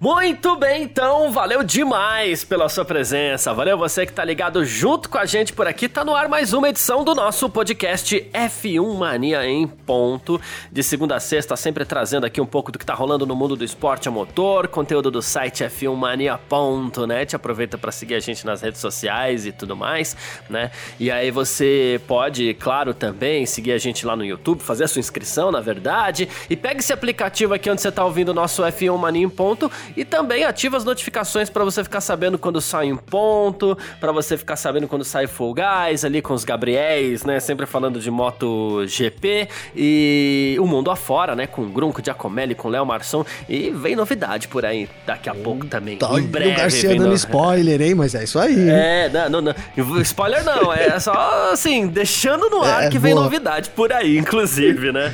Muito bem, então, valeu demais pela sua presença. Valeu você que tá ligado junto com a gente por aqui. Tá no ar mais uma edição do nosso podcast F1 Mania em ponto. De segunda a sexta, sempre trazendo aqui um pouco do que tá rolando no mundo do esporte a motor, conteúdo do site F1mania.net. Aproveita para seguir a gente nas redes sociais e tudo mais, né? E aí você pode, claro, também seguir a gente lá no YouTube, fazer a sua inscrição, na verdade. E pega esse aplicativo aqui onde você tá ouvindo o nosso F1 Mania em ponto e também ativa as notificações para você ficar sabendo quando sai um ponto, para você ficar sabendo quando sai Full Guys ali com os Gabriéis, né? Sempre falando de moto GP e o mundo afora, né? Com Grunco, Giacomelli, com Léo Marçom e vem novidade por aí daqui a pouco também. Tá, em breve. O Garcia dando no... spoiler, hein? Mas é isso aí. É, não, não, não. Spoiler não, é só assim, deixando no ar é, que vem boa. novidade por aí, inclusive, né?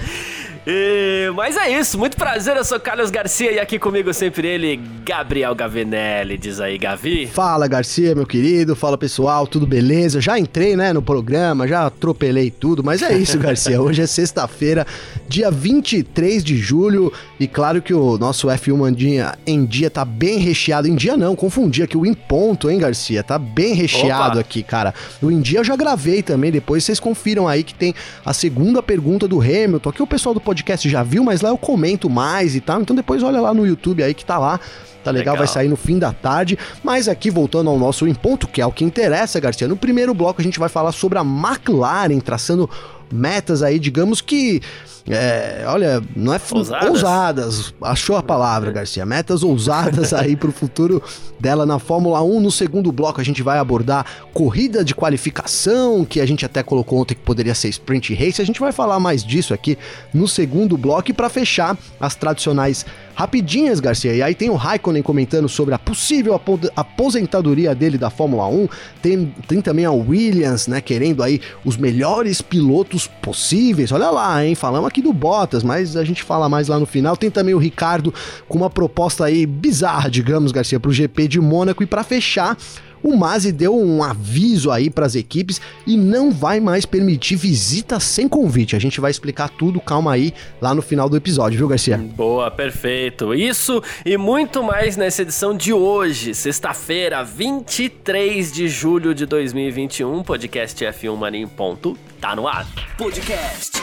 E, mas é isso, muito prazer, eu sou Carlos Garcia e aqui comigo sempre ele, Gabriel Gavinelli. Diz aí, Gavi. Fala, Garcia, meu querido, fala pessoal, tudo beleza? Já entrei, né, no programa, já atropelei tudo, mas é isso, Garcia. Hoje é sexta-feira, dia 23 de julho, e claro que o nosso F1 Mandinha em dia tá bem recheado. Em dia não, confundi aqui o em ponto, hein, Garcia? Tá bem recheado Opa. aqui, cara. O em dia eu já gravei também, depois vocês confiram aí que tem a segunda pergunta do Hamilton. Aqui o pessoal do podcast já viu, mas lá eu comento mais e tal. Então depois olha lá no YouTube aí que tá lá. Tá legal, legal, vai sair no fim da tarde. Mas aqui, voltando ao nosso em ponto, que é o que interessa, Garcia. No primeiro bloco a gente vai falar sobre a McLaren, traçando metas aí, digamos que é, olha, não é ousadas. ousadas. Achou a palavra, Garcia. Metas ousadas aí pro futuro dela na Fórmula 1. No segundo bloco a gente vai abordar corrida de qualificação, que a gente até colocou ontem que poderia ser sprint race. A gente vai falar mais disso aqui no segundo bloco e para fechar as tradicionais rapidinhas, Garcia. E aí tem o Raikkonen comentando sobre a possível aposentadoria dele da Fórmula 1. Tem, tem também a Williams, né, querendo aí os melhores pilotos possíveis. Olha lá, hein? Falamos aqui do Bottas, mas a gente fala mais lá no final. Tem também o Ricardo com uma proposta aí bizarra, digamos, Garcia, para o GP de Mônaco. E para fechar, o Masi deu um aviso aí para as equipes e não vai mais permitir visitas sem convite. A gente vai explicar tudo, calma aí, lá no final do episódio, viu, Garcia? Boa, perfeito. Isso e muito mais nessa edição de hoje, sexta-feira, 23 de julho de 2021. Podcast F1 Mania em ponto, tá no ar. Podcast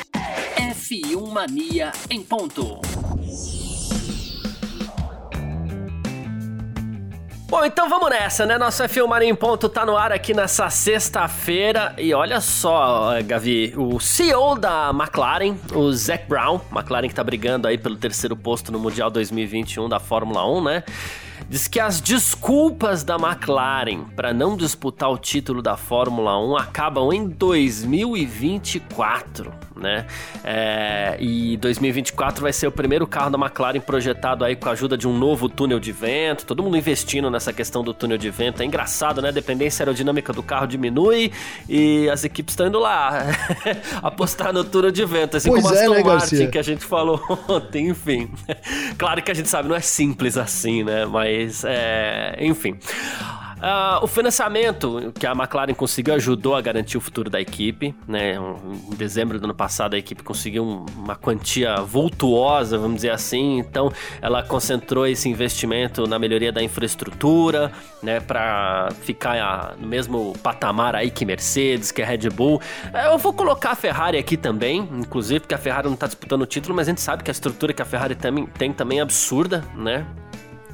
F1 Mania em ponto. Bom, então vamos nessa, né? Nosso F1 Mania em Ponto tá no ar aqui nessa sexta-feira. E olha só, Gavi, o CEO da McLaren, o Zac Brown, McLaren que tá brigando aí pelo terceiro posto no Mundial 2021 da Fórmula 1, né? Diz que as desculpas da McLaren para não disputar o título da Fórmula 1 acabam em 2024, né? É, e 2024 vai ser o primeiro carro da McLaren projetado aí com a ajuda de um novo túnel de vento. Todo mundo investindo nessa questão do túnel de vento. É engraçado, né? A dependência aerodinâmica do carro diminui e as equipes estão indo lá apostar no túnel de vento. Assim pois como a Aston né, Martin, Garcia? que a gente falou ontem, enfim. Claro que a gente sabe, não é simples assim, né? Mas mas, é, enfim. Uh, o financiamento que a McLaren conseguiu ajudou a garantir o futuro da equipe. Né? Em dezembro do ano passado, a equipe conseguiu uma quantia vultuosa, vamos dizer assim. Então, ela concentrou esse investimento na melhoria da infraestrutura, né? para ficar no mesmo patamar aí que Mercedes, que a Red Bull. É, eu vou colocar a Ferrari aqui também, inclusive, porque a Ferrari não está disputando o título, mas a gente sabe que a estrutura que a Ferrari tem, tem também é absurda, né?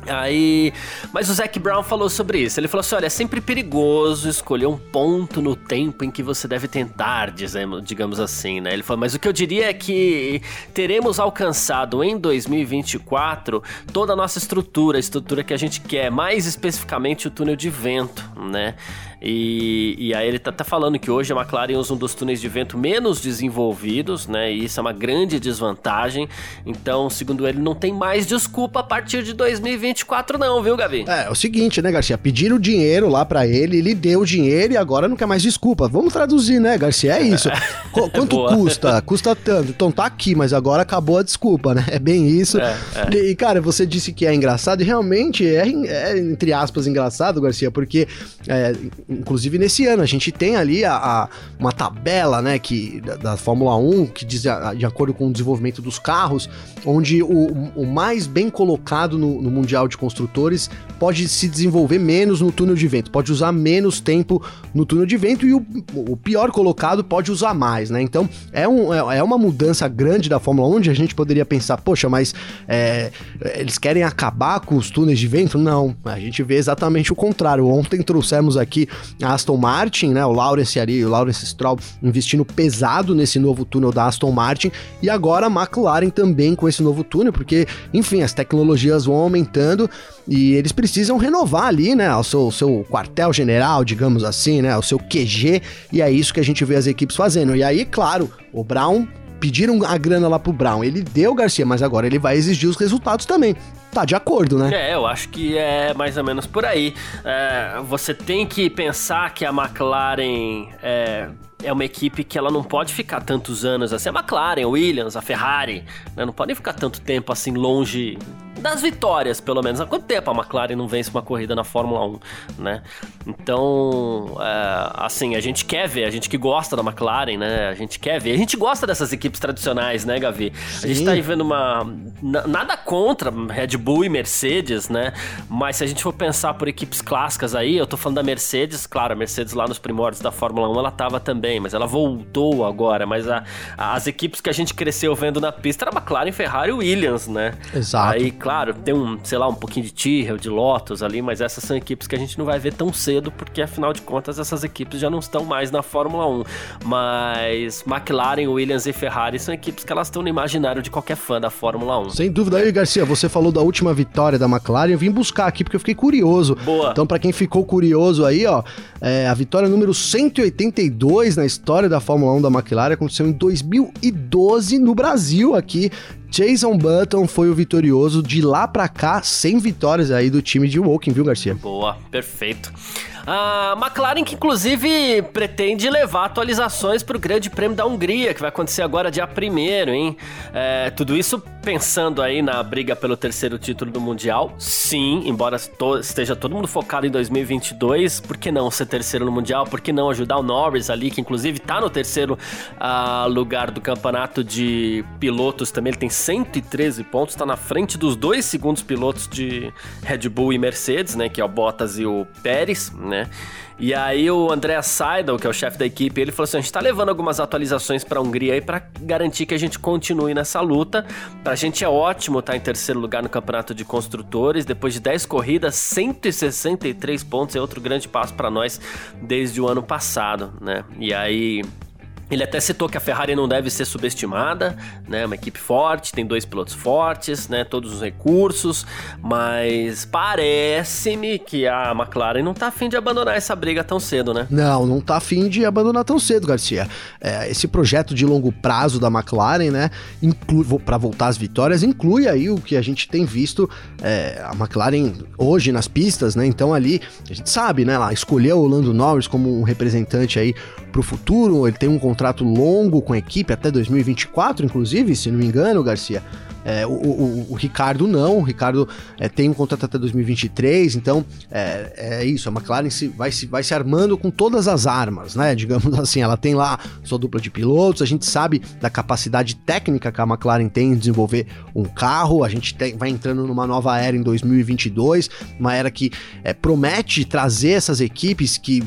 Aí, mas o Zac Brown falou sobre isso. Ele falou assim: olha, é sempre perigoso escolher um ponto no tempo em que você deve tentar, digamos assim, né? Ele falou, mas o que eu diria é que teremos alcançado em 2024 toda a nossa estrutura, a estrutura que a gente quer, mais especificamente o túnel de vento, né? E, e aí ele tá, tá falando que hoje a McLaren usa um dos túneis de vento menos desenvolvidos, né? E isso é uma grande desvantagem. Então, segundo ele, não tem mais desculpa a partir de 2024, não, viu, Gavi? É, é o seguinte, né, Garcia? Pediram dinheiro lá para ele, ele deu o dinheiro e agora não quer mais desculpa. Vamos traduzir, né, Garcia? É isso. Qu quanto custa? Custa tanto. Então tá aqui, mas agora acabou a desculpa, né? É bem isso. É, é. E, cara, você disse que é engraçado, e realmente é, é entre aspas, engraçado, Garcia, porque, é, inclusive nesse ano, a gente tem ali a, a uma tabela, né, que, da, da, Fórmula 1, que diz, a, de acordo com o desenvolvimento dos carros, onde o, o mais bem colocado no, no Mundial de Construtores pode se desenvolver menos no túnel de vento, pode usar menos tempo no túnel de vento e o, o pior colocado pode usar mais, né? Então é, um, é, é uma mudança grande da Fórmula 1 onde a gente poderia pensar, poxa, mas é, eles querem acabar com os túneis de vento? Não, a gente vê exatamente o contrário. Ontem trouxemos aqui a Aston Martin, né? O Lawrence ali, o Lawrence Stroll investindo pesado nesse novo túnel da Aston Martin e agora a McLaren também com esse novo túnel, porque, enfim, as tecnologias vão aumentando e eles precisam renovar ali, né, o seu, seu quartel-general, digamos assim, né, o seu QG, e é isso que a gente vê as equipes fazendo. E aí, claro, o Brown pediram a grana lá pro Brown. Ele deu, Garcia, mas agora ele vai exigir os resultados também. Tá de acordo, né? É, eu acho que é mais ou menos por aí. É, você tem que pensar que a McLaren é, é uma equipe que ela não pode ficar tantos anos assim. A McLaren, a Williams, a Ferrari, né, não podem ficar tanto tempo assim longe das vitórias, pelo menos. Há quanto tempo a McLaren não vence uma corrida na Fórmula 1, né? Então, é, assim, a gente quer ver, a gente que gosta da McLaren, né? A gente quer ver. A gente gosta dessas equipes tradicionais, né, Gavi? Sim. A gente tá aí vendo uma. Nada contra Red Bull e Mercedes, né? Mas se a gente for pensar por equipes clássicas aí, eu tô falando da Mercedes, claro, a Mercedes lá nos primórdios da Fórmula 1 ela tava também, mas ela voltou agora. Mas a, as equipes que a gente cresceu vendo na pista era McLaren, Ferrari e Williams, né? Exato. Aí, claro, tem um, sei lá, um pouquinho de Tyrrell, de Lotus ali, mas essas são equipes que a gente não vai ver tão cedo, porque afinal de contas essas equipes já não estão mais na Fórmula 1. Mas McLaren, Williams e Ferrari são equipes que elas estão no imaginário de qualquer fã da Fórmula 1. Sem dúvida. Aí, Garcia, você falou da última vitória da McLaren, eu vim buscar aqui porque eu fiquei curioso. Boa. Então, para quem ficou curioso aí, ó, é, a vitória número 182 na história da Fórmula 1 da McLaren aconteceu em 2012 no Brasil aqui. Jason Button foi o vitorioso de lá para cá, sem vitórias aí do time de Woking, viu, Garcia? Boa, perfeito. A McLaren, que inclusive pretende levar atualizações para o Grande Prêmio da Hungria, que vai acontecer agora dia 1 hein? É, tudo isso pensando aí na briga pelo terceiro título do Mundial. Sim, embora to esteja todo mundo focado em 2022, por que não ser terceiro no Mundial? Por que não ajudar o Norris ali, que inclusive está no terceiro uh, lugar do campeonato de pilotos também? Ele tem 113 pontos, está na frente dos dois segundos pilotos de Red Bull e Mercedes, né? Que é o Bottas e o Pérez, né? E aí o André Seidel, que é o chefe da equipe, ele falou assim: a gente tá levando algumas atualizações pra Hungria aí pra garantir que a gente continue nessa luta. Pra gente é ótimo estar tá em terceiro lugar no campeonato de construtores. Depois de 10 corridas, 163 pontos é outro grande passo para nós desde o ano passado, né? E aí ele até citou que a Ferrari não deve ser subestimada, né? Uma equipe forte, tem dois pilotos fortes, né? Todos os recursos, mas parece-me que a McLaren não tá afim de abandonar essa briga tão cedo, né? Não, não tá afim de abandonar tão cedo, Garcia. É, esse projeto de longo prazo da McLaren, né? Para voltar às vitórias, inclui aí o que a gente tem visto é, a McLaren hoje nas pistas, né? Então ali a gente sabe, né? Ela escolheu o Lando Norris como um representante aí pro futuro. Ele tem um contrato longo com a equipe, até 2024, inclusive, se não me engano, Garcia. É, o, o, o, Ricardo não, o Ricardo é, tem um contrato até 2023, então é, é, isso, a McLaren se, vai, se, vai se armando com todas as armas, né? Digamos assim, ela tem lá sua dupla de pilotos, a gente sabe da capacidade técnica que a McLaren tem em desenvolver um carro, a gente tem, vai entrando numa nova era em 2022, uma era que é, promete trazer essas equipes que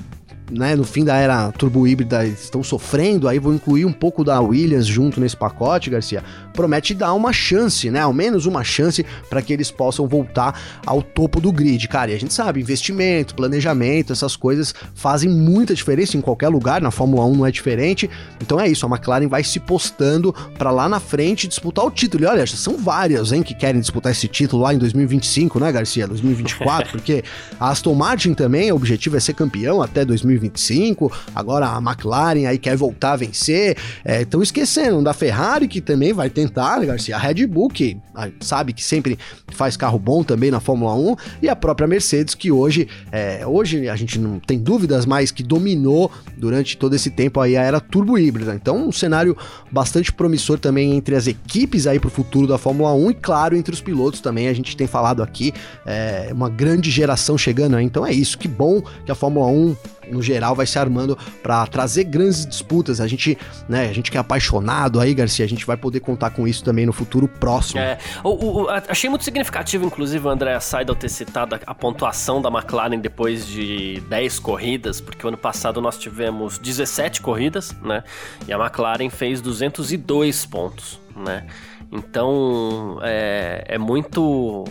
né, no fim da era turbo híbrida estão sofrendo, aí vou incluir um pouco da Williams junto nesse pacote, Garcia, promete dar uma chance, né, ao menos uma chance para que eles possam voltar ao topo do grid, cara. E a gente sabe, investimento, planejamento, essas coisas fazem muita diferença em qualquer lugar, na Fórmula 1 não é diferente. Então é isso, a McLaren vai se postando para lá na frente disputar o título. E olha, são várias, hein, que querem disputar esse título lá em 2025, né, Garcia? 2024, porque a Aston Martin também, o objetivo é ser campeão até 2025 2025, agora a McLaren aí quer voltar a vencer, estão é, esquecendo da Ferrari que também vai tentar, né, Garcia, a Red Bull que sabe que sempre faz carro bom também na Fórmula 1 e a própria Mercedes que hoje, é, hoje a gente não tem dúvidas mais que dominou durante todo esse tempo aí a era turbo híbrida. Então um cenário bastante promissor também entre as equipes aí para o futuro da Fórmula 1 e claro entre os pilotos também a gente tem falado aqui é, uma grande geração chegando. Né? Então é isso, que bom que a Fórmula 1 no geral, vai se armando para trazer grandes disputas. A gente, né, a gente que é apaixonado aí, Garcia, a gente vai poder contar com isso também no futuro próximo. É, o, o, achei muito significativo, inclusive, André Seidel ter citado a, a pontuação da McLaren depois de 10 corridas, porque o ano passado nós tivemos 17 corridas, né? E a McLaren fez 202 pontos, né? Então é, é muito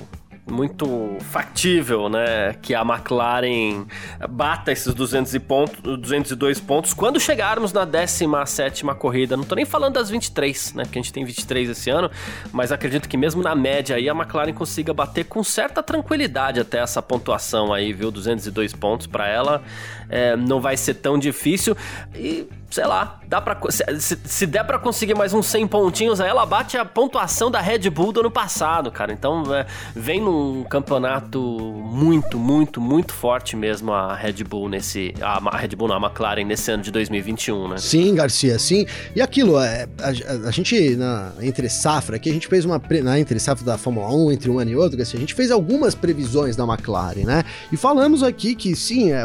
muito factível, né, que a McLaren bata esses 200 e ponto, 202 pontos quando chegarmos na 17 corrida. Não tô nem falando das 23, né, porque a gente tem 23 esse ano, mas acredito que mesmo na média aí a McLaren consiga bater com certa tranquilidade até essa pontuação aí, viu? 202 pontos para ela é, não vai ser tão difícil e sei lá, dá para se, se, der para conseguir mais uns 100 pontinhos, aí ela bate a pontuação da Red Bull do ano passado, cara. Então, é, vem num campeonato muito, muito, muito forte mesmo a Red Bull nesse a, Red Bull na McLaren nesse ano de 2021, né? Sim, Garcia, sim. E aquilo, é, a, a, gente na entre safra aqui a gente fez uma na entre safra da Fórmula 1 entre um ano e outro, Garcia, a gente fez algumas previsões da McLaren, né? E falamos aqui que sim, é,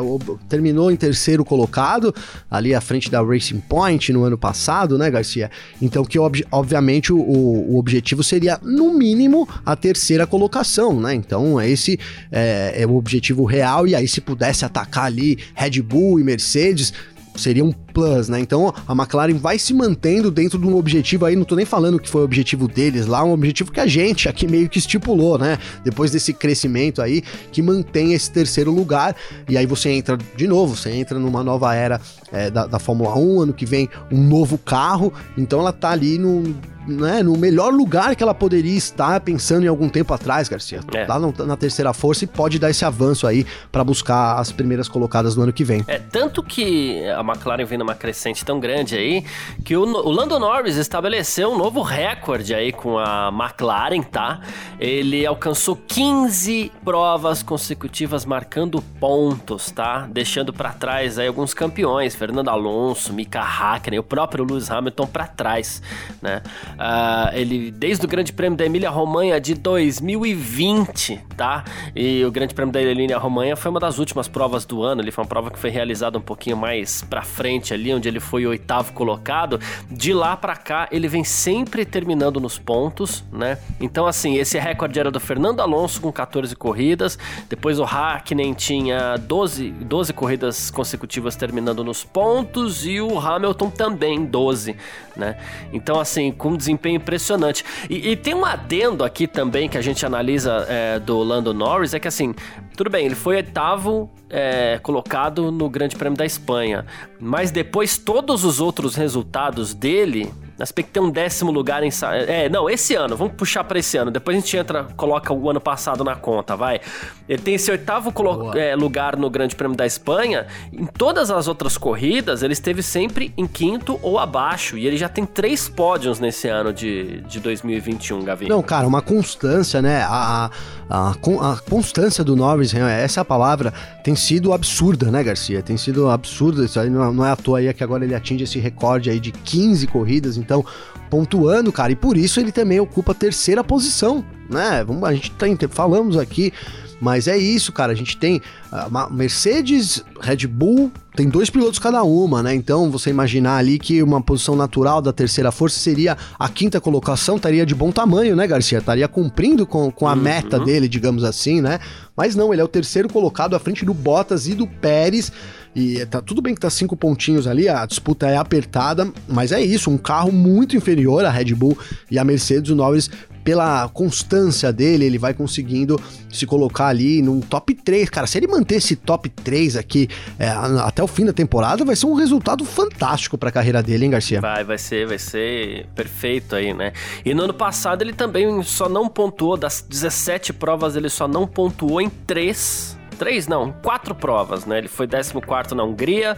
terminou em terceiro colocado ali à frente da Racing Point no ano passado, né, Garcia? Então, que ob obviamente o, o, objetivo seria, no mínimo, a terceira colocação, né? Então, esse é, é o objetivo real. E aí, se pudesse atacar ali Red Bull e Mercedes, seria um plus, né? Então a McLaren vai se mantendo dentro de um objetivo aí, não tô nem falando que foi o objetivo deles lá, um objetivo que a gente aqui meio que estipulou, né? Depois desse crescimento aí, que mantém esse terceiro lugar, e aí você entra de novo, você entra numa nova era é, da, da Fórmula 1, ano que vem um novo carro, então ela tá ali no né, no melhor lugar que ela poderia estar pensando em algum tempo atrás, Garcia. É. Lá na terceira força e pode dar esse avanço aí para buscar as primeiras colocadas no ano que vem. É, tanto que a McLaren vem numa crescente tão grande aí, que o, o Lando Norris estabeleceu um novo recorde aí com a McLaren, tá? Ele alcançou 15 provas consecutivas marcando pontos, tá? Deixando para trás aí alguns campeões, Fernando Alonso, Mika Hakkinen, o próprio Lewis Hamilton para trás, né? Uh, ele desde o Grande Prêmio da Emília Romanha de 2020, tá? E o Grande Prêmio da Emília Romanha foi uma das últimas provas do ano. Ele foi uma prova que foi realizada um pouquinho mais para frente ali, onde ele foi oitavo colocado. De lá para cá, ele vem sempre terminando nos pontos, né? Então, assim, esse recorde era do Fernando Alonso com 14 corridas. Depois o Hakkinen tinha 12, 12 corridas consecutivas terminando nos pontos e o Hamilton também 12, né? Então, assim, com desempenho impressionante. E, e, tem um adendo aqui também que a gente analisa é, do Lando Norris, é que assim, tudo bem, ele foi oitavo é, colocado no Grande Prêmio da Espanha, mas depois todos os outros resultados dele nós tem que ter um décimo lugar em. É, não, esse ano, vamos puxar para esse ano. Depois a gente entra, coloca o ano passado na conta, vai. Ele tem esse oitavo é, lugar no Grande Prêmio da Espanha. Em todas as outras corridas, ele esteve sempre em quinto ou abaixo. E ele já tem três pódios nesse ano de, de 2021, Gavi. Não, cara, uma constância, né? A, a, a constância do Norris, essa é a palavra, tem sido absurda, né, Garcia? Tem sido absurda. Isso aí não, não é à toa aí que agora ele atinge esse recorde aí de 15 corridas então pontuando, cara, e por isso ele também ocupa a terceira posição, né? Vamos, a gente tem, falamos aqui, mas é isso, cara. A gente tem uh, Mercedes, Red Bull, tem dois pilotos cada uma, né? Então você imaginar ali que uma posição natural da terceira força seria a quinta colocação, estaria de bom tamanho, né, Garcia? Estaria cumprindo com, com a uhum. meta dele, digamos assim, né? Mas não, ele é o terceiro colocado à frente do Bottas e do Pérez. E tá tudo bem que tá cinco pontinhos ali, a disputa é apertada, mas é isso, um carro muito inferior à Red Bull e à Mercedes, o Norris pela constância dele, ele vai conseguindo se colocar ali num top 3. Cara, se ele manter esse top 3 aqui é, até o fim da temporada, vai ser um resultado fantástico para a carreira dele, hein, Garcia? Vai, vai ser, vai ser perfeito aí, né? E no ano passado ele também só não pontuou, das 17 provas, ele só não pontuou em 3 três, não, quatro provas, né? Ele foi 14 na Hungria,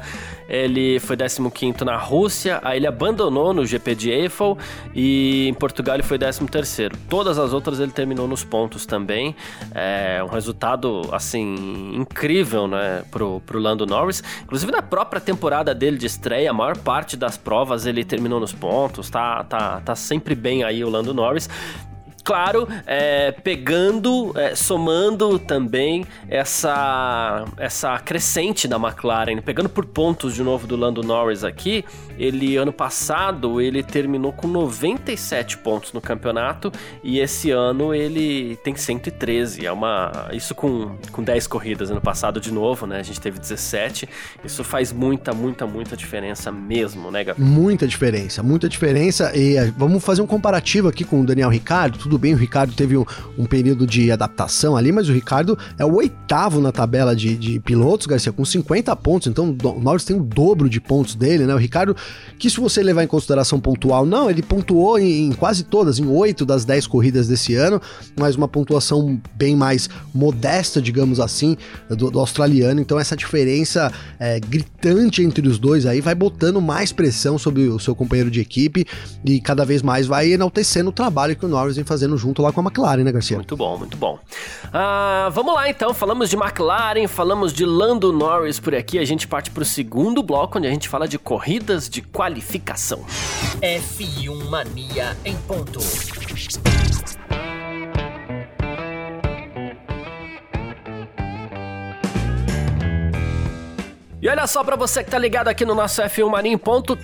ele foi 15 na Rússia, aí ele abandonou no GP de Eiffel e em Portugal ele foi 13 Todas as outras ele terminou nos pontos também. É um resultado, assim, incrível, né, pro, pro Lando Norris. Inclusive na própria temporada dele de estreia, a maior parte das provas ele terminou nos pontos, tá, tá, tá sempre bem aí o Lando Norris claro, é, pegando, é, somando também essa, essa crescente da McLaren, pegando por pontos de novo do Lando Norris aqui, ele ano passado ele terminou com 97 pontos no campeonato e esse ano ele tem 113, é uma isso com, com 10 corridas ano passado de novo, né? A gente teve 17. Isso faz muita, muita, muita diferença mesmo, né, Gabriel? Muita diferença, muita diferença e é, vamos fazer um comparativo aqui com o Daniel Ricardo, tudo tudo bem, o Ricardo teve um, um, período de adaptação ali, mas o Ricardo é o oitavo na tabela de, de pilotos, Garcia, com 50 pontos. Então o Norris tem o dobro de pontos dele, né? O Ricardo, que se você levar em consideração pontual, não, ele pontuou em, em quase todas, em oito das dez corridas desse ano, mas uma pontuação bem mais modesta, digamos assim, do, do australiano. Então essa diferença é, gritante entre os dois aí vai botando mais pressão sobre o seu companheiro de equipe e cada vez mais vai enaltecendo o trabalho que o Norris vem fazendo fazendo junto lá com a McLaren, né, Garcia? Muito bom, muito bom. Ah, vamos lá então, falamos de McLaren, falamos de Lando Norris por aqui. A gente parte para o segundo bloco, onde a gente fala de corridas de qualificação. F1 Mania em ponto. E olha só para você que tá ligado aqui no nosso F1 Mania em ponto,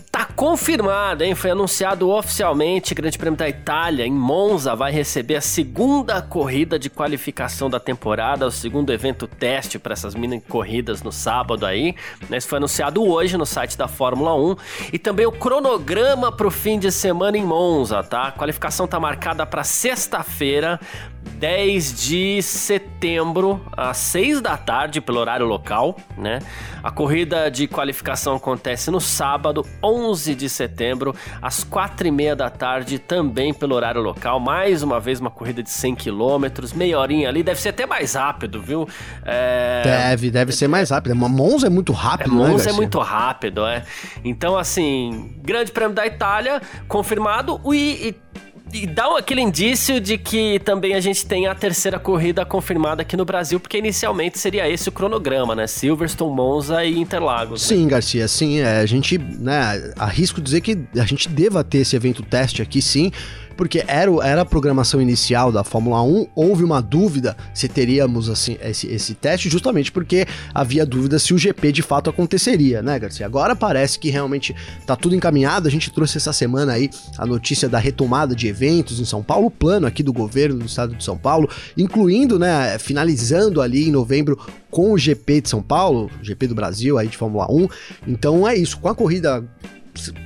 confirmado, hein? Foi anunciado oficialmente, Grande Prêmio da Itália em Monza vai receber a segunda corrida de qualificação da temporada, o segundo evento teste para essas mini corridas no sábado aí. Né? Isso foi anunciado hoje no site da Fórmula 1 e também o cronograma para o fim de semana em Monza, tá? A qualificação tá marcada para sexta-feira, 10 de setembro, às 6 da tarde, pelo horário local, né? A corrida de qualificação acontece no sábado, 11 de setembro, às 4 e meia da tarde, também pelo horário local. Mais uma vez, uma corrida de 100 km, meia horinha ali, deve ser até mais rápido, viu? É... Deve, deve ser mais rápido. Monza é muito rápido, é, né, Monza é muito rápido, é. Então, assim, Grande Prêmio da Itália, confirmado, e, e e dá aquele indício de que também a gente tem a terceira corrida confirmada aqui no Brasil, porque inicialmente seria esse o cronograma, né? Silverstone, Monza e Interlagos. Né? Sim, Garcia, sim. É, a gente, né, arrisco dizer que a gente deva ter esse evento teste aqui, sim porque era, era a programação inicial da Fórmula 1, houve uma dúvida se teríamos assim esse, esse teste, justamente porque havia dúvida se o GP de fato aconteceria, né, Garcia? Agora parece que realmente tá tudo encaminhado. A gente trouxe essa semana aí a notícia da retomada de eventos em São Paulo, o plano aqui do governo do estado de São Paulo, incluindo, né, finalizando ali em novembro com o GP de São Paulo, GP do Brasil aí de Fórmula 1. Então é isso, com a corrida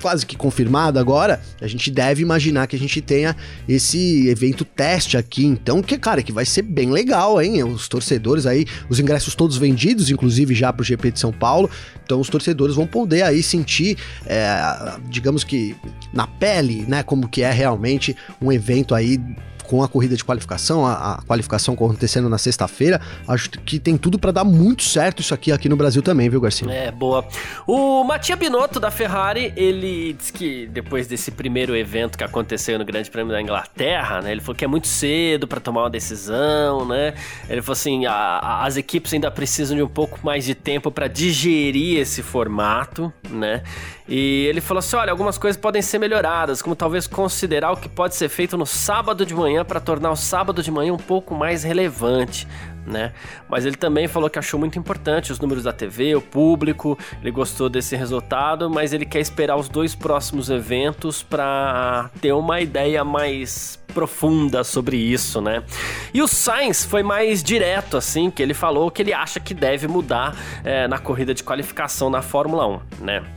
quase que confirmado agora, a gente deve imaginar que a gente tenha esse evento teste aqui, então, que, cara, que vai ser bem legal, hein? Os torcedores aí, os ingressos todos vendidos, inclusive já pro GP de São Paulo, então os torcedores vão poder aí sentir, é, digamos que na pele, né, como que é realmente um evento aí com a corrida de qualificação, a, a qualificação acontecendo na sexta-feira, acho que tem tudo para dar muito certo isso aqui aqui no Brasil também, viu, Garcia? É, boa. O Mattia Binotto da Ferrari, ele disse que depois desse primeiro evento que aconteceu no Grande Prêmio da Inglaterra, né, ele falou que é muito cedo para tomar uma decisão, né? Ele falou assim, a, a, as equipes ainda precisam de um pouco mais de tempo para digerir esse formato, né? E ele falou assim: olha, algumas coisas podem ser melhoradas, como talvez considerar o que pode ser feito no sábado de manhã para tornar o sábado de manhã um pouco mais relevante. Né? Mas ele também falou que achou muito importante os números da TV, o público, ele gostou desse resultado, mas ele quer esperar os dois próximos eventos para ter uma ideia mais profunda sobre isso, né? E o Sainz foi mais direto, assim, que ele falou que ele acha que deve mudar é, na corrida de qualificação na Fórmula 1, né?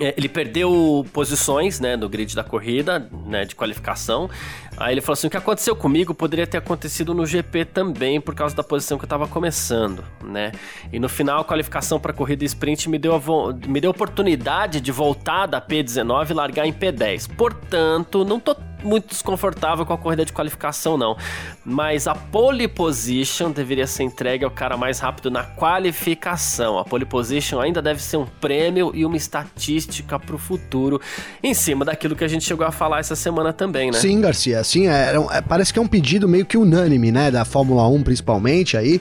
É, ele perdeu posições, né, no grid da corrida, né, de qualificação. Aí ele falou assim: o que aconteceu comigo poderia ter acontecido no GP também, por causa da posição que eu estava começando, né? E no final, a qualificação para corrida sprint me deu a me deu a oportunidade de voltar da P19 e largar em P10. Portanto, não tô muito desconfortável com a corrida de qualificação, não. Mas a pole position deveria ser entregue ao cara mais rápido na qualificação. A pole position ainda deve ser um prêmio e uma estatística para o futuro, em cima daquilo que a gente chegou a falar essa semana também, né? Sim, Garcia. Sim, é, é, parece que é um pedido meio que unânime, né? Da Fórmula 1, principalmente aí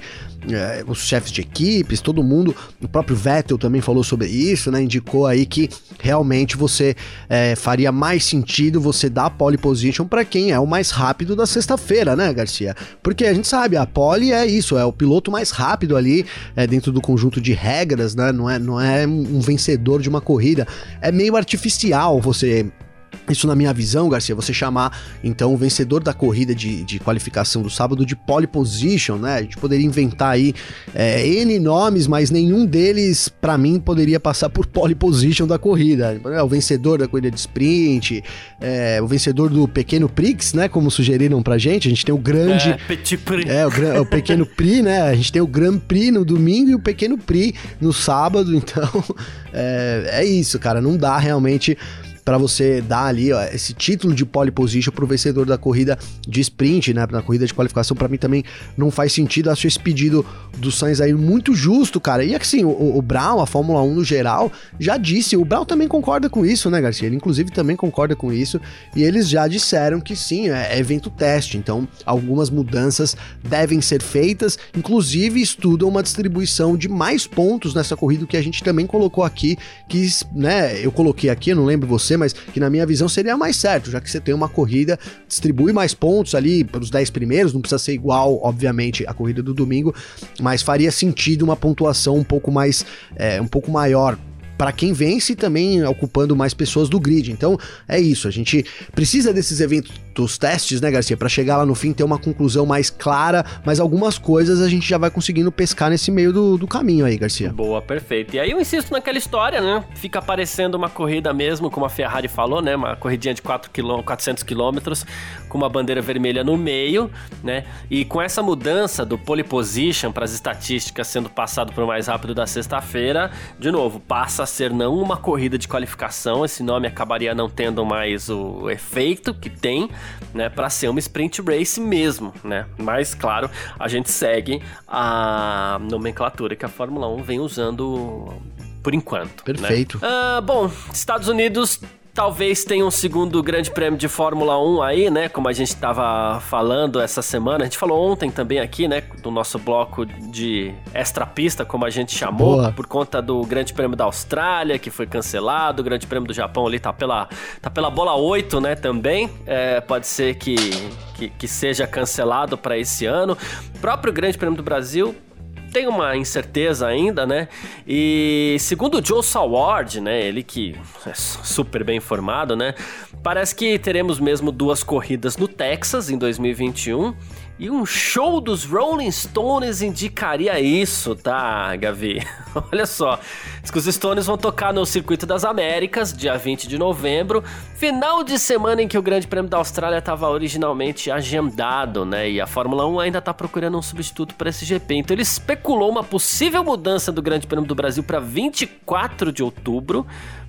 é, os chefes de equipes, todo mundo, o próprio Vettel também falou sobre isso, né? Indicou aí que realmente você é, faria mais sentido você dar pole position para quem é o mais rápido da sexta-feira, né, Garcia? Porque a gente sabe, a pole é isso, é o piloto mais rápido ali é, dentro do conjunto de regras, né? Não é, não é um vencedor de uma corrida. É meio artificial você isso, na minha visão, Garcia, você chamar então o vencedor da corrida de, de qualificação do sábado de pole position, né? A gente poderia inventar aí é, N nomes, mas nenhum deles, para mim, poderia passar por pole position da corrida. É, o vencedor da corrida de sprint, é, o vencedor do pequeno Prix, né? Como sugeriram pra gente. A gente tem o grande. É, Petit Prix. É, o, o pequeno Prix, né? A gente tem o Grand Prix no domingo e o pequeno Prix no sábado. Então, é, é isso, cara. Não dá realmente para você dar ali ó, esse título de pole position pro vencedor da corrida de sprint, né? Na corrida de qualificação, para mim também não faz sentido. Acho esse pedido do Sainz aí muito justo, cara. E assim, o, o Brown, a Fórmula 1 no geral, já disse, o Brown também concorda com isso, né, Garcia? Ele inclusive também concorda com isso. E eles já disseram que sim, é, é evento teste. Então, algumas mudanças devem ser feitas. Inclusive, estudam uma distribuição de mais pontos nessa corrida que a gente também colocou aqui. Que, né, eu coloquei aqui, eu não lembro você mas que na minha visão seria mais certo, já que você tem uma corrida, distribui mais pontos ali para os 10 primeiros, não precisa ser igual, obviamente, a corrida do domingo, mas faria sentido uma pontuação um pouco mais, é, um pouco maior para quem vence e também ocupando mais pessoas do grid. Então é isso, a gente precisa desses eventos testes, né, Garcia, para chegar lá no fim ter uma conclusão mais clara, mas algumas coisas a gente já vai conseguindo pescar nesse meio do, do caminho aí, Garcia. Boa, perfeito. E aí eu insisto naquela história, né? Fica parecendo uma corrida mesmo, como a Ferrari falou, né? Uma corridinha de 4 km, 400 quilômetros com uma bandeira vermelha no meio, né? E com essa mudança do pole position para as estatísticas sendo passado para o mais rápido da sexta-feira, de novo, passa a ser não uma corrida de qualificação, esse nome acabaria não tendo mais o efeito que tem, né, para ser uma sprint race mesmo, né? Mas claro, a gente segue a nomenclatura que a Fórmula 1 vem usando por enquanto. Né? Perfeito. Né? Uh, bom, Estados Unidos Talvez tenha um segundo grande prêmio de Fórmula 1 aí, né? Como a gente estava falando essa semana. A gente falou ontem também aqui, né? Do nosso bloco de extra pista, como a gente chamou, Boa. por conta do grande prêmio da Austrália, que foi cancelado. O grande prêmio do Japão ali tá pela, tá pela bola 8, né? Também. É, pode ser que, que, que seja cancelado para esse ano. O próprio grande prêmio do Brasil tem uma incerteza ainda, né? E segundo o Joe Saward, né, ele que é super bem informado, né, parece que teremos mesmo duas corridas no Texas em 2021 e um show dos Rolling Stones indicaria isso, tá, Gavi? Olha só, diz que os Stones vão tocar no Circuito das Américas, dia 20 de novembro, final de semana em que o Grande Prêmio da Austrália estava originalmente agendado, né? E a Fórmula 1 ainda está procurando um substituto para esse GP. Então ele especulou uma possível mudança do Grande Prêmio do Brasil para 24 de outubro,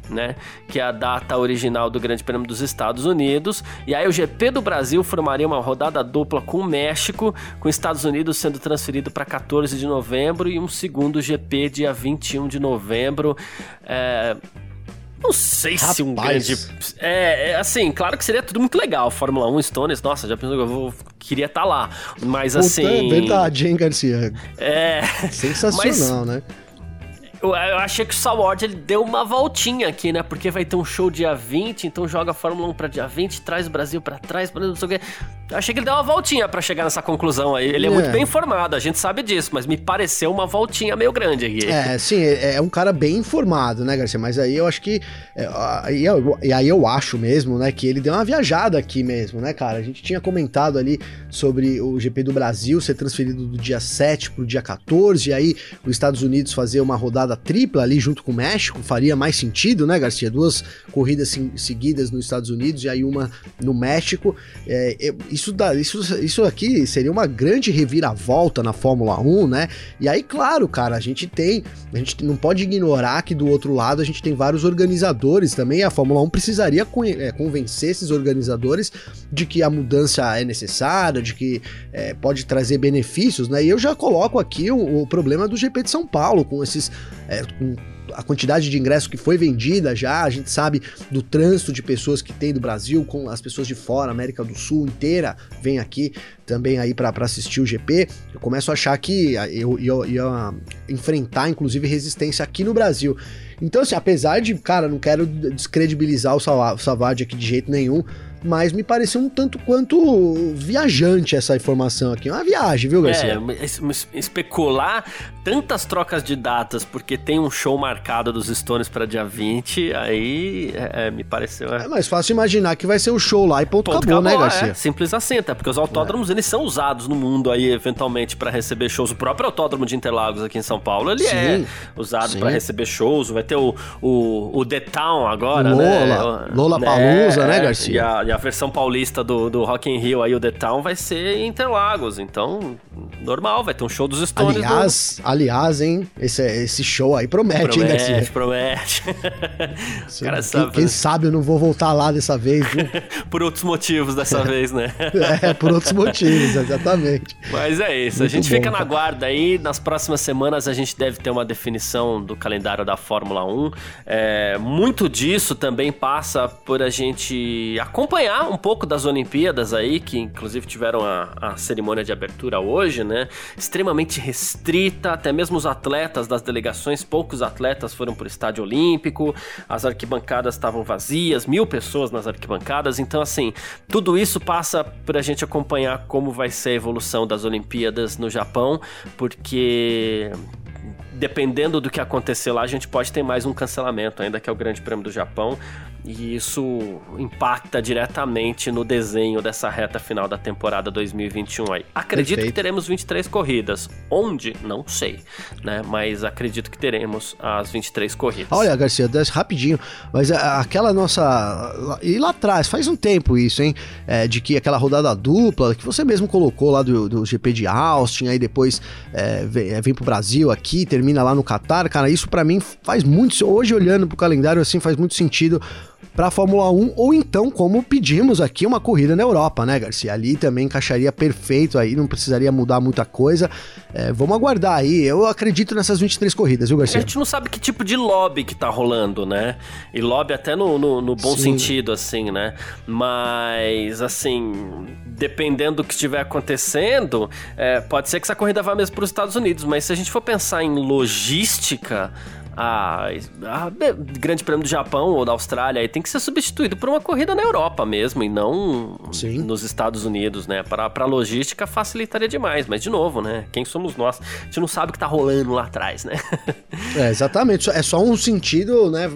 né? Que é a data original do Grande Prêmio dos Estados Unidos. E aí o GP do Brasil formaria uma rodada dupla com o México, com os Estados Unidos sendo transferido para 14 de novembro e um segundo GP dia 21 de novembro. É... Não sei Rapaz. se um grande. É, é, assim, claro que seria tudo muito legal. Fórmula 1, Stones, nossa, já pensou que eu vou... queria estar tá lá. Mas Puta, assim. É verdade, hein, Garcia? É. Sensacional, mas... né? Eu, eu, achei que o Saward ele deu uma voltinha aqui, né? Porque vai ter um show dia 20, então joga a Fórmula 1 pra dia 20, traz o Brasil pra trás, pra não sei o quê. Eu achei que ele deu uma voltinha para chegar nessa conclusão aí. Ele é, é, muito bem informado, a gente sabe disso, mas me pareceu uma voltinha meio grande aqui. É, sim, é, é um cara bem informado, né, Garcia? Mas aí eu acho que. É, e aí eu acho mesmo, né, que ele deu uma viajada aqui mesmo, né, cara? A gente tinha comentado ali sobre o GP do Brasil ser transferido do dia 7 pro dia 14, e aí os Estados Unidos fazer uma rodada rodada tripla ali junto com o México, faria mais sentido, né, Garcia? Duas corridas seguidas nos Estados Unidos e aí uma no México. É, isso, dá, isso, isso aqui seria uma grande reviravolta na Fórmula 1, né? E aí, claro, cara, a gente tem, a gente não pode ignorar que do outro lado a gente tem vários organizadores também. a Fórmula 1 precisaria é, convencer esses organizadores de que a mudança é necessária, de que é, pode trazer benefícios, né? E eu já coloco aqui o, o problema do GP de São Paulo, com esses. É, com a quantidade de ingressos que foi vendida já, a gente sabe do trânsito de pessoas que tem do Brasil, com as pessoas de fora, América do Sul inteira, vem aqui também aí para assistir o GP. Eu começo a achar que eu ia enfrentar, inclusive, resistência aqui no Brasil. Então, assim, apesar de, cara, não quero descredibilizar o Savage aqui de jeito nenhum, mas me pareceu um tanto quanto viajante essa informação aqui. Uma viagem, viu, Garcia? É, especular tantas trocas de datas porque tem um show marcado dos Stones para dia 20, aí é, é, me pareceu. É... é mais fácil imaginar que vai ser o um show lá e ponto, ponto acabou, acabou, né, Garcia? É, simples assim, até porque os autódromos é. eles são usados no mundo aí eventualmente para receber shows. O próprio autódromo de Interlagos aqui em São Paulo, ele Sim. é usado para receber shows. Vai ter o, o, o The Town agora, Lola, né? Lola Palusa, né, Garcia? E a, e a versão paulista do, do Rock in Rio aí, o The Town, vai ser em Interlagos. Então, normal, vai ter um show dos Stones. Aliás, aliás, hein? Esse, esse show aí promete, promete hein, Garcia? Promete, Cara sabe. Quem, quem, sabe eu não vou voltar lá dessa vez, viu? por outros motivos dessa vez, né? é, por outros motivos, exatamente. Mas é isso. Muito a gente bom, fica na guarda aí. Nas próximas semanas a gente deve ter uma definição do calendário da Fórmula 1. É, muito disso também passa por a gente acompanhar um pouco das Olimpíadas aí, que inclusive tiveram a, a cerimônia de abertura hoje, né? Extremamente restrita, até mesmo os atletas das delegações, poucos atletas foram para o estádio olímpico, as arquibancadas estavam vazias, mil pessoas nas arquibancadas, então assim, tudo isso passa por a gente acompanhar como vai ser a evolução das Olimpíadas no Japão, porque dependendo do que acontecer lá, a gente pode ter mais um cancelamento, ainda que é o Grande Prêmio do Japão. E isso impacta diretamente no desenho dessa reta final da temporada 2021 aí. Acredito Perfeito. que teremos 23 corridas. Onde? Não sei, né? Mas acredito que teremos as 23 corridas. Olha, Garcia, desce rapidinho, mas aquela nossa. E lá atrás, faz um tempo isso, hein? É, de que aquela rodada dupla que você mesmo colocou lá do, do GP de Austin, aí depois é, vem, é, vem pro Brasil aqui, termina lá no Qatar, cara, isso para mim faz muito. Hoje, olhando pro calendário assim, faz muito sentido para a Fórmula 1, ou então, como pedimos aqui, uma corrida na Europa, né, Garcia? Ali também encaixaria perfeito aí, não precisaria mudar muita coisa. É, vamos aguardar aí. Eu acredito nessas 23 corridas, viu, Garcia? A gente não sabe que tipo de lobby que tá rolando, né? E lobby até no, no, no bom Sim. sentido, assim, né? Mas, assim, dependendo do que estiver acontecendo, é, pode ser que essa corrida vá mesmo para os Estados Unidos, mas se a gente for pensar em logística, a, a, Grande Prêmio do Japão ou da Austrália aí tem que ser substituído por uma corrida na Europa mesmo e não Sim. nos Estados Unidos, né? Para a logística facilitaria demais, mas de novo, né? Quem somos nós? A gente não sabe o que tá rolando lá atrás, né? é, exatamente. É só um sentido, né?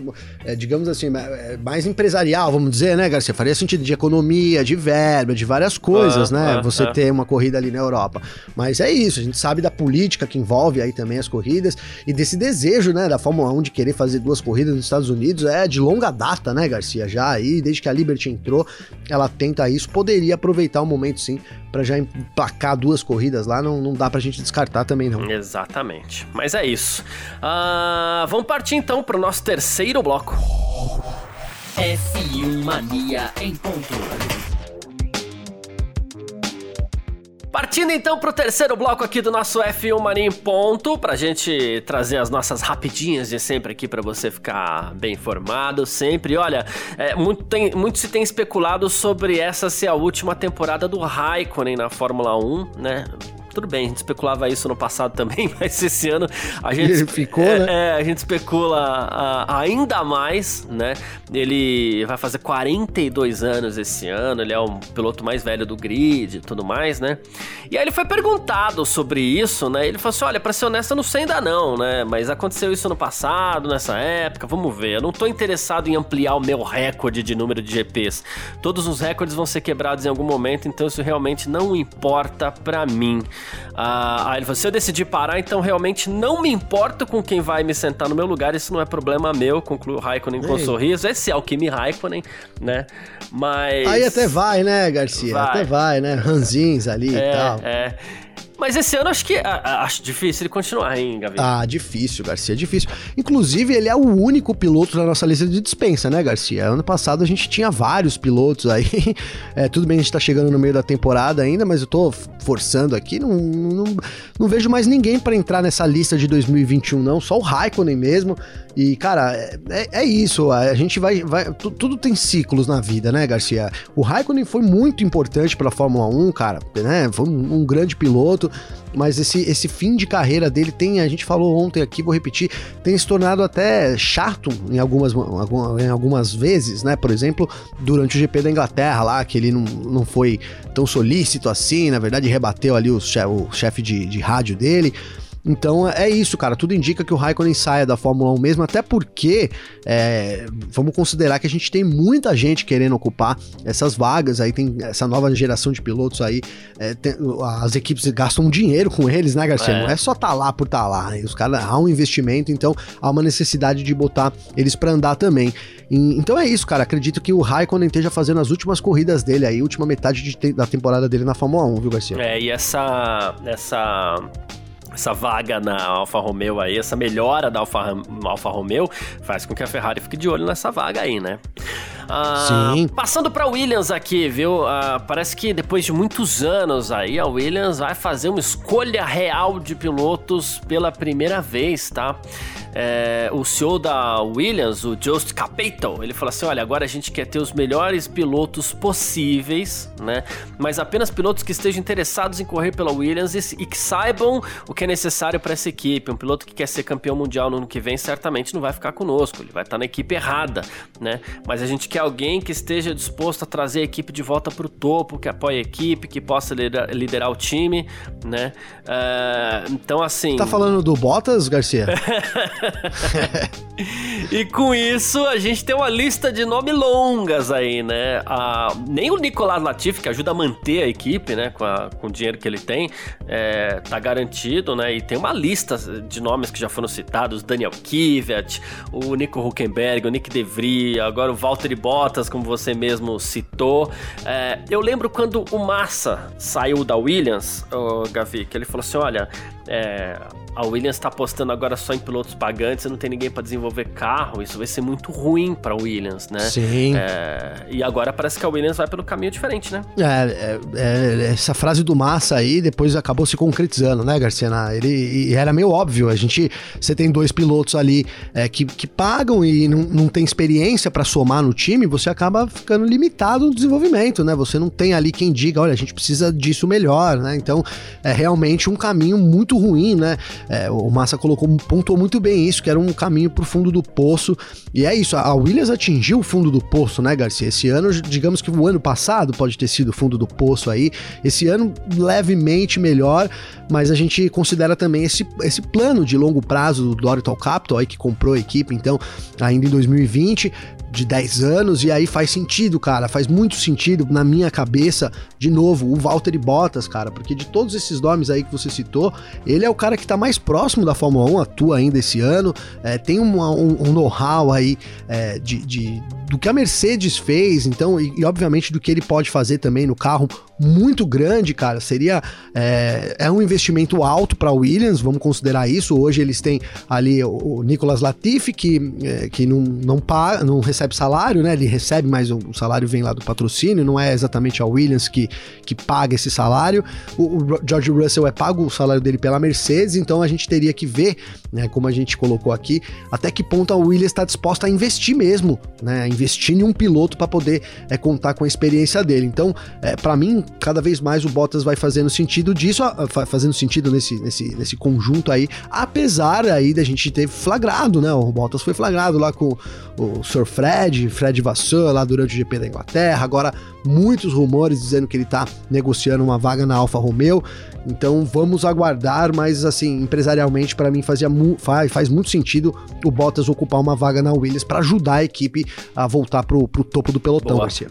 É, digamos assim, é, mais empresarial, vamos dizer, né, Garcia? Faria sentido de economia, de verba, de várias coisas, né? Ah, Você ah. ter uma corrida ali na Europa. Mas é isso, a gente sabe da política que envolve aí também as corridas e desse desejo, né, da Fórmula 1 de querer fazer duas corridas nos Estados Unidos é de longa data, né, Garcia? Já aí, desde que a Liberty entrou, ela tenta isso. Poderia aproveitar o momento, sim, para já emplacar duas corridas lá. Não, não dá pra gente descartar também, não. Exatamente. Mas é isso. Uh, vamos partir então pro nosso terceiro bloco. F1 Mania em ponto. Partindo então pro terceiro bloco aqui do nosso F1 Mania em ponto, pra gente trazer as nossas rapidinhas de sempre aqui para você ficar bem informado sempre. Olha, é, muito, tem, muito se tem especulado sobre essa ser a última temporada do Raikkonen na Fórmula 1, né? Tudo bem, a gente especulava isso no passado também, mas esse ano a gente ficou, é, né? É, a gente especula uh, ainda mais, né? Ele vai fazer 42 anos esse ano, ele é o piloto mais velho do grid e tudo mais, né? E aí ele foi perguntado sobre isso, né? Ele falou assim: "Olha, para ser honesto, eu não sei ainda não, né? Mas aconteceu isso no passado, nessa época, vamos ver. Eu não tô interessado em ampliar o meu recorde de número de GPs. Todos os recordes vão ser quebrados em algum momento, então isso realmente não importa para mim." Ah, aí ele falou: se eu decidir parar, então realmente não me importo com quem vai me sentar no meu lugar, isso não é problema meu, concluiu o Raikkonen com um sorriso. Esse é o Kimi Raikkonen, né? Mas. Aí até vai, né, Garcia? Vai. Até vai, né? Ranzins ali e É, tal. é. Mas esse ano acho que. a- acho difícil ele continuar, hein, Gavi? Ah, difícil, Garcia, difícil. Inclusive, ele é o único piloto na nossa lista de dispensa, né, Garcia? Ano passado a gente tinha vários pilotos aí. É, tudo bem, a gente tá chegando no meio da temporada ainda, mas eu tô forçando aqui. Não, não, não vejo mais ninguém pra entrar nessa lista de 2021, não. Só o Raikkonen mesmo. E, cara, é, é- é isso. A gente vai. vai tu- tudo tem ciclos na vida, né, Garcia? O Raikkonen foi muito importante pra Fórmula 1, cara. Né? Foi um, um grande piloto. Mas esse, esse fim de carreira dele tem, a gente falou ontem aqui, vou repetir, tem se tornado até chato em algumas, algum- em algumas vezes, né? Por exemplo, durante o GP da Inglaterra lá, que ele não, não foi tão solícito assim, na verdade rebateu ali o, che- o chefe de, de rádio dele. Então é isso, cara. Tudo indica que o Raikkonen saia da Fórmula 1 mesmo, até porque é, vamos considerar que a gente tem muita gente querendo ocupar essas vagas. Aí tem essa nova geração de pilotos aí. é, tem- as equipes gastam dinheiro com eles, né, Garcia? É. Não é só tá lá por tá lá. Os caras há um investimento, então há uma necessidade de botar eles pra andar também. E- então é isso, cara. Acredito que o Raikkonen esteja fazendo as últimas corridas dele aí, última metade de da temporada dele na Fórmula 1, viu, Garcia? É, e essa. essa. Essa vaga na Alfa Romeo aí, essa melhora da Alfa, Alfa Romeo, faz com que a Ferrari fique de olho nessa vaga aí, né? Ah, Sim. Passando pra Williams aqui, viu? Ah, parece que depois de muitos anos aí, a Williams vai fazer uma escolha real de pilotos pela primeira vez, tá? É, o CEO da Williams, o Jost Capito, ele falou assim: olha, agora a gente quer ter os melhores pilotos possíveis, né? Mas apenas pilotos que estejam interessados em correr pela Williams e, e que saibam o que é necessário para essa equipe. Um piloto que quer ser campeão mundial no ano que vem certamente não vai ficar conosco, ele vai estar na equipe errada, né? Mas a gente quer alguém que esteja disposto a trazer a equipe de volta para o topo, que apoie a equipe, que possa liderar, o time, né? É, então, assim. Tá falando do Bottas, Garcia? E com isso, a gente tem uma lista de nomes longas aí, né? Ah, nem o Nicolas Latifi, que ajuda a manter a equipe, né? Com, a- com o dinheiro que ele tem, é, tá garantido, né? E tem uma lista de nomes que já foram citados: Daniel Kvyat, o Nico Huckenberg, o Nick DeVries, agora o Valtteri Bottas, como você mesmo citou. É, eu lembro quando o Massa saiu da Williams, ô, Gavi, que ele falou assim: olha. É, a Williams está apostando agora só em pilotos pagantes, não tem ninguém para desenvolver carro, isso vai ser muito ruim para Williams, né? Sim. É, e agora parece que a Williams vai pelo caminho diferente, né? É, é, é, essa frase do Massa aí depois acabou se concretizando, né, Garcia? Ele e era meio óbvio. A gente, você tem dois pilotos ali é, que, que pagam e não, não tem experiência para somar no time, você acaba ficando limitado no desenvolvimento, né? Você não tem ali quem diga, olha, a gente precisa disso melhor, né? Então é realmente um caminho muito ruim, né? É, o Massa colocou, pontuou muito bem isso, que era um caminho pro fundo do poço. E é isso, a Williams atingiu o fundo do poço, né, Garcia? Esse ano, digamos que o ano passado pode ter sido o fundo do poço aí. Esse ano, levemente melhor, mas a gente considera também esse, esse plano de longo prazo do Dorital Capital aí que comprou a equipe, então, ainda em 2020 de 10 anos, e aí faz sentido, cara, faz muito sentido na minha cabeça, de novo, o Valtteri Bottas, cara, porque de todos esses nomes aí que você citou, ele é o cara que tá mais próximo da Fórmula 1, atua ainda esse ano, é, tem um, um know-how aí é, de, de- do que a Mercedes fez, então, e, e obviamente do que ele pode fazer também no carro, muito grande, cara, seria, é, é um investimento alto para Williams, vamos considerar isso, hoje eles têm ali o, o Nicolas Latifi, que, é, que não, não, paga, não recebe salário, né, ele recebe, mas o, salário vem lá do patrocínio, não é exatamente a Williams que, que paga esse salário, o, o George Russell é pago o salário dele pela Mercedes, então a gente teria que ver, né, como a gente colocou aqui, até que ponto a Williams está disposta a investir mesmo, né, investir em um piloto para poder é, contar com a experiência dele. Então, é, para mim, cada vez mais o Bottas vai fazendo sentido disso, fazendo sentido nesse, nesse, nesse conjunto aí, apesar aí da gente ter flagrado, né, o Bottas foi flagrado lá com o Sr. Fred Fred, Fred Vasseur, lá durante o GP da Inglaterra. Agora, muitos rumores dizendo que ele tá negociando uma vaga na Alfa Romeo. Então vamos aguardar, mas assim, empresarialmente para mim fazia faz, faz muito sentido o Bottas ocupar uma vaga na Williams para ajudar a equipe a voltar pro, pro topo do pelotão, Boa. Garcia.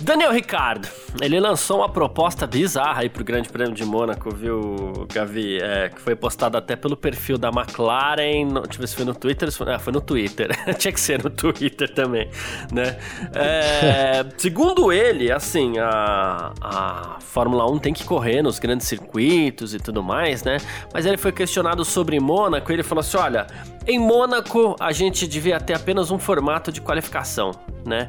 Daniel Ricardo, ele lançou uma proposta bizarra aí pro Grande Prêmio de Mônaco, viu, Gavi? É, que foi postada até pelo perfil da McLaren. No, deixa eu ver se foi no Twitter. Foi, ah, foi no Twitter. Tinha que ser no Twitter também, né? É, segundo ele, assim, a, a Fórmula 1 tem que correr nos grandes circuitos e tudo mais, né? Mas ele foi questionado sobre Mônaco e ele falou assim: olha, em Mônaco a gente devia ter apenas um formato de qualificação, né?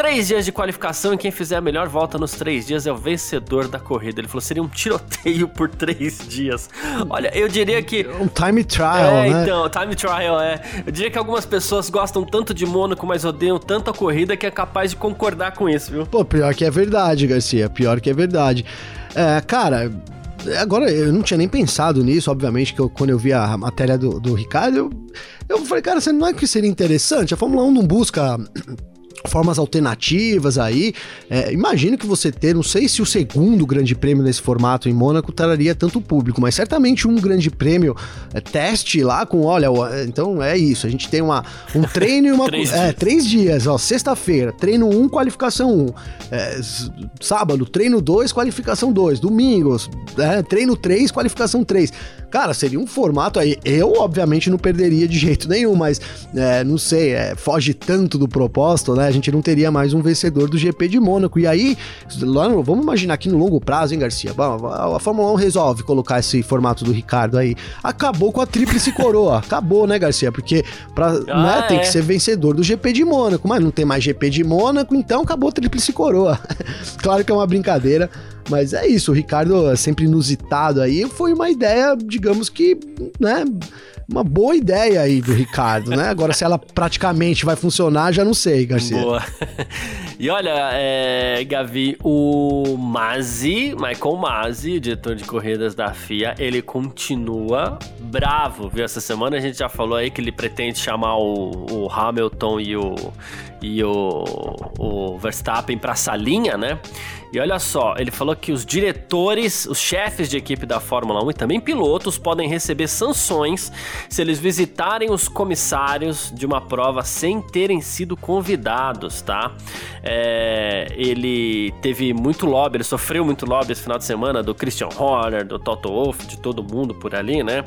Três dias de qualificação e quem fizer a melhor volta nos três dias é o vencedor da corrida. Ele falou: seria um tiroteio por três dias. Olha, eu diria que. Um time trial, é, né? então, time trial, é. Eu diria que algumas pessoas gostam tanto de Mônaco, mas odeiam tanto a corrida que é capaz de concordar com isso, viu? Pô, pior que é verdade, Garcia. Pior que é verdade. É, cara, agora eu não tinha nem pensado nisso, obviamente, que eu, quando eu vi a matéria do, do Ricardo, eu, eu falei, cara, você não é que seria interessante? A Fórmula 1 não busca formas alternativas aí. É, imagino que você ter, não sei se o segundo grande prêmio nesse formato em Mônaco traria tanto público, mas certamente um grande prêmio é, teste lá com, olha, então é isso, a gente tem uma, um treino e uma... três, é, dias. três dias, ó, sexta-feira, treino 1, um, qualificação 1, um. é, sábado, treino 2, qualificação 2, domingo, é, treino 3, qualificação 3. Cara, seria um formato aí, eu obviamente não perderia de jeito nenhum, mas é, não sei, é, foge tanto do propósito, né? A gente não teria mais um vencedor do GP de Mônaco. E aí, vamos imaginar aqui no longo prazo, hein, Garcia? A Fórmula 1 resolve colocar esse formato do Ricardo aí. Acabou com a tríplice coroa. Acabou, né, Garcia? Porque pra, ah, né, é. tem que ser vencedor do GP de Mônaco. Mas não tem mais GP de Mônaco, então acabou a tríplice coroa. claro que é uma brincadeira. Mas é isso, o Ricardo é sempre inusitado aí. Foi uma ideia, digamos que, né? uma boa ideia aí do Ricardo, né? Agora, se ela praticamente vai funcionar, já não sei, Garcia. Boa. E olha, é, Gavi, o Mazzi, Michael Mazzi, diretor de corridas da FIA, ele continua bravo, viu? Essa semana a gente já falou aí que ele pretende chamar o, o Hamilton e o, e o, o Verstappen pra salinha, né? E olha só, ele falou que os diretores, os chefes de equipe da Fórmula 1 e também pilotos podem receber sanções se eles visitarem os comissários de uma prova sem terem sido convidados, tá? É, ele teve muito lobby, ele sofreu muito lobby esse final de semana do Christian Horner, do Toto Wolff, de todo mundo por ali, né?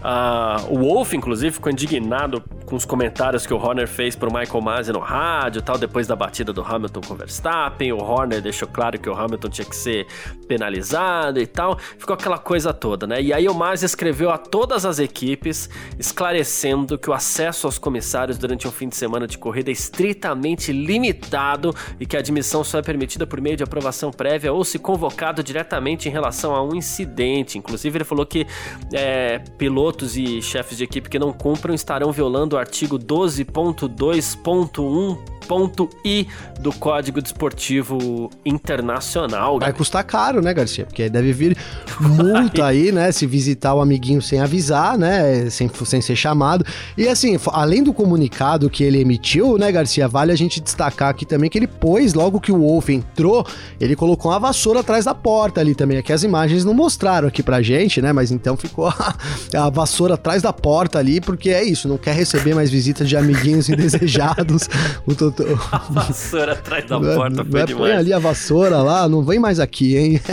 Uh, o Wolff, inclusive, ficou indignado com os comentários que o Horner fez pro Michael Masi no rádio tal, depois da batida do Hamilton com o Verstappen. O Horner deixou claro que o Hamilton tinha que ser penalizado e tal. Ficou aquela coisa toda, né? E aí o Masi escreveu a todas as equipes esclarecendo que o acesso aos comissários durante um fim de semana de corrida é estritamente limitado e que a admissão só é permitida por meio de aprovação prévia ou se convocado diretamente em relação a um incidente. Inclusive, ele falou que é, pilotos e chefes de equipe que não cumpram estarão violando o artigo 12.2.1 ponto I do Código Desportivo Internacional. Vai custar caro, né, Garcia? Porque deve vir multa aí, né? Se visitar o amiguinho sem avisar, né? Sem, sem ser chamado. E assim, além do comunicado que ele emitiu, né, Garcia? Vale a gente destacar aqui também que ele pôs, logo que o Wolf entrou, ele colocou uma vassoura atrás da porta ali também. Aqui as imagens não mostraram aqui pra gente, né? Mas então ficou a, a vassoura atrás da porta ali, porque é isso, não quer receber mais visitas de amiguinhos indesejados. O, A vassoura atrás da porta foi demais. Põe ali a vassoura lá, não vem mais aqui, hein?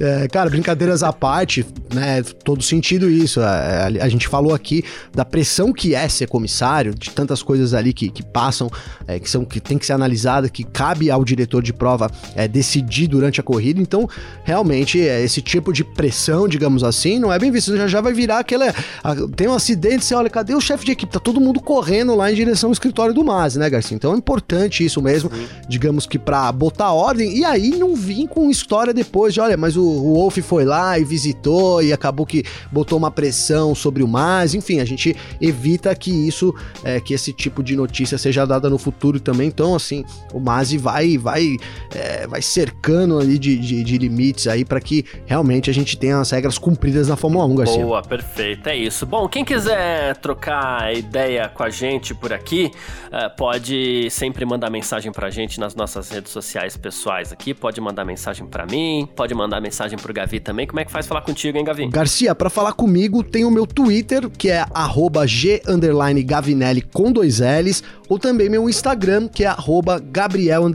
É, cara, brincadeiras à parte, né? Todo sentido isso. A, é, a, gente falou aqui da pressão que é ser comissário, de tantas coisas ali que, que passam, é, que são que tem que ser analisada, que cabe ao diretor de prova é, decidir durante a corrida. Então, realmente, é, esse tipo de pressão, digamos assim, não é bem visto. Já já vai virar aquela. A, tem um acidente, você olha, cadê o chefe de equipe? Tá todo mundo correndo lá em direção ao escritório do Mas, né, Garcia? Então é importante importante isso mesmo, Sim. digamos que para botar ordem e aí não vir com história depois de, olha, mas o, o Wolf foi lá e visitou e acabou que botou uma pressão sobre o Mas, enfim, a gente evita que isso, é, que esse tipo de notícia seja dada no futuro também, então assim, o Masi vai, vai, é, vai cercando ali de, de, de limites aí para que realmente a gente tenha as regras cumpridas na Fórmula 1, Garcia. Boa, perfeito, é isso. Bom, quem quiser trocar ideia com a gente por aqui, é, pode ser sempre mandar mensagem pra gente nas nossas redes sociais pessoais aqui. Pode mandar mensagem pra mim, pode mandar mensagem pro Gavi também. Como é que faz falar contigo, hein, Gavi? Garcia, pra falar comigo, tem o meu Twitter, que é arroba G underline Gavinelli com dois L's, ou também meu Instagram, que é arroba Gabriel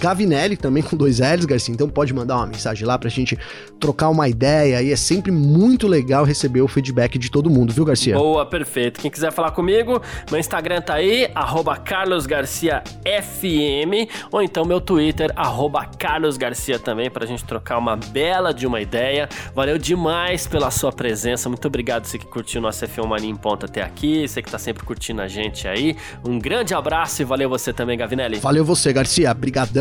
Gavinelli, também com dois L's, Garcia. Então pode mandar uma mensagem lá pra gente trocar uma ideia e é sempre muito legal receber o feedback de todo mundo, viu, Garcia? Boa, perfeito. Quem quiser falar comigo, meu Instagram tá aí, carlosgarciafm, ou então meu Twitter, arroba carlosgarcia também, pra gente trocar uma bela de uma ideia. Valeu demais pela sua presença, muito obrigado você que curtiu o nosso F1 Mania em Ponta até aqui, você que tá sempre curtindo a gente aí. Um grande abraço e valeu você também, Gavinelli. Valeu você, Garcia.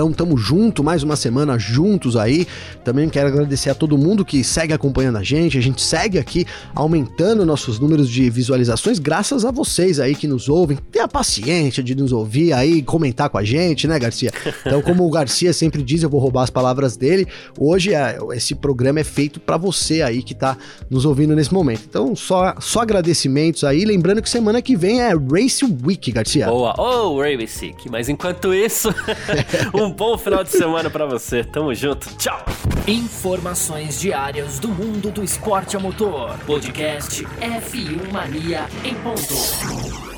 Brigadão, tamo junto, mais uma semana juntos aí. Também quero agradecer a todo mundo que segue acompanhando a gente. A gente segue aqui aumentando nossos números de visualizações graças a vocês aí que nos ouvem. Tenha paciência de nos ouvir aí, comentar com a gente, né, Garcia? Então, como o Garcia sempre diz, eu vou roubar as palavras dele. Hoje é, esse programa é feito para você aí que tá nos ouvindo nesse momento. Então, só, só agradecimentos aí. Lembrando que semana que vem é Race Week, Garcia. Boa, oh, Race Week. Mas enquanto isso, um bom final de semana para você. Tamo junto. Tchau. Informações diárias do mundo do esporte a motor. Podcast F1 Mania em ponto.